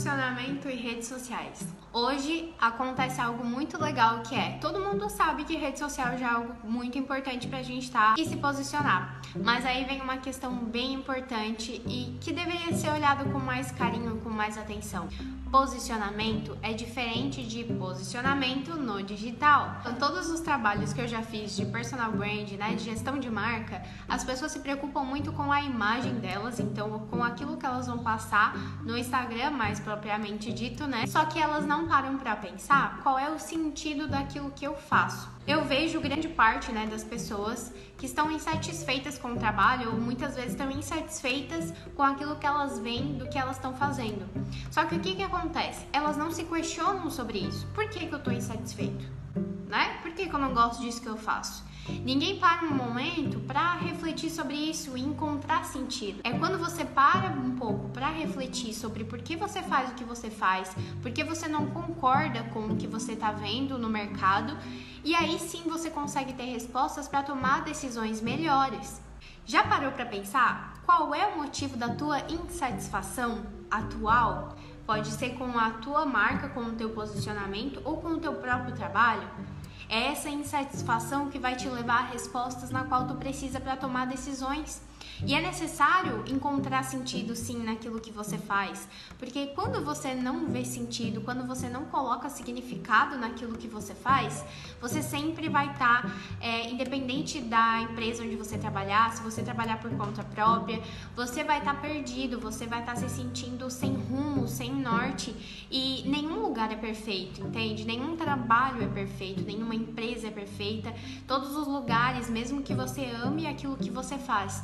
Posicionamento e redes sociais. Hoje acontece algo muito legal que é todo mundo sabe que rede social já é algo muito importante pra gente estar tá e se posicionar. Mas aí vem uma questão bem importante e que deveria ser olhado com mais carinho, com mais atenção. Posicionamento é diferente de posicionamento no digital. Então, todos os trabalhos que eu já fiz de personal brand, né, de gestão de marca, as pessoas se preocupam muito com a imagem delas, então com aquilo que elas vão passar no Instagram, mais propriamente dito, né? Só que elas não param para pensar qual é o sentido daquilo que eu faço. Eu vejo grande parte, né, das pessoas que estão insatisfeitas com o trabalho ou muitas vezes estão insatisfeitas com aquilo que elas veem do que elas estão fazendo. Só que o que que acontece? Elas não se questionam sobre isso. Por que que eu estou insatisfeito? Né? Por que que eu não gosto disso que eu faço? Ninguém para um momento para refletir sobre isso e encontrar sentido. É quando você para um pouco para refletir sobre por que você faz o que você faz, por que você não concorda com o que você está vendo no mercado, e aí sim você consegue ter respostas para tomar decisões melhores. Já parou para pensar qual é o motivo da tua insatisfação atual? Pode ser com a tua marca, com o teu posicionamento ou com o teu próprio trabalho? É essa insatisfação que vai te levar a respostas na qual tu precisa para tomar decisões. E é necessário encontrar sentido sim naquilo que você faz, porque quando você não vê sentido, quando você não coloca significado naquilo que você faz, você sempre vai estar, tá, é, independente da empresa onde você trabalhar, se você trabalhar por conta própria, você vai estar tá perdido, você vai estar tá se sentindo sem rumo, sem norte e nenhum lugar é perfeito, entende? Nenhum trabalho é perfeito, nenhuma empresa é perfeita, todos os lugares, mesmo que você ame aquilo que você faz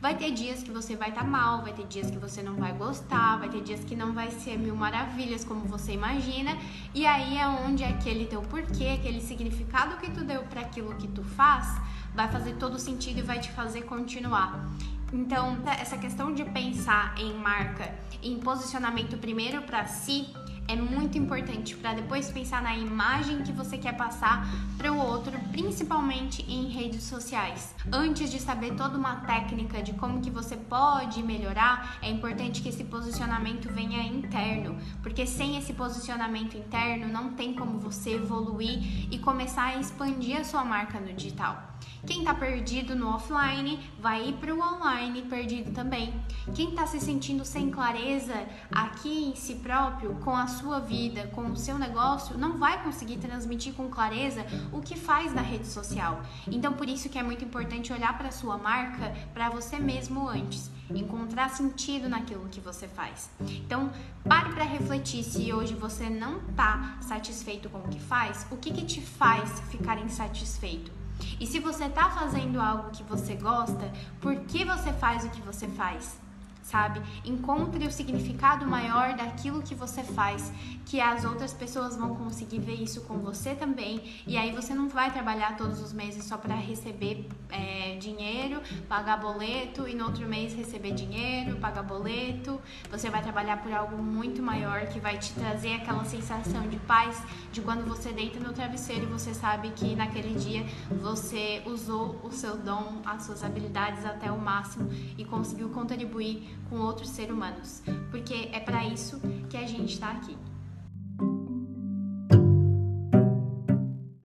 Vai ter dias que você vai estar tá mal, vai ter dias que você não vai gostar, vai ter dias que não vai ser mil maravilhas como você imagina, e aí é onde aquele teu porquê, aquele significado que tu deu para aquilo que tu faz, vai fazer todo sentido e vai te fazer continuar. Então, essa questão de pensar em marca, em posicionamento primeiro para si, é muito importante para depois pensar na imagem que você quer passar para o outro, principalmente em redes sociais. Antes de saber toda uma técnica de como que você pode melhorar, é importante que esse posicionamento venha interno, porque sem esse posicionamento interno não tem como você evoluir e começar a expandir a sua marca no digital. Quem está perdido no offline vai ir para o online perdido também. Quem está se sentindo sem clareza aqui em si próprio, com a sua vida, com o seu negócio, não vai conseguir transmitir com clareza o que faz na rede social. Então, por isso que é muito importante olhar para a sua marca, para você mesmo antes, encontrar sentido naquilo que você faz. Então, pare para refletir se hoje você não está satisfeito com o que faz, o que, que te faz ficar insatisfeito? E se você está fazendo algo que você gosta, por que você faz o que você faz? Sabe? Encontre o significado maior daquilo que você faz, que as outras pessoas vão conseguir ver isso com você também. E aí você não vai trabalhar todos os meses só para receber é, dinheiro, pagar boleto e no outro mês receber dinheiro, pagar boleto. Você vai trabalhar por algo muito maior que vai te trazer aquela sensação de paz de quando você deita no travesseiro e você sabe que naquele dia você usou o seu dom, as suas habilidades até o máximo e conseguiu contribuir com outros seres humanos, porque é para isso que a gente está aqui.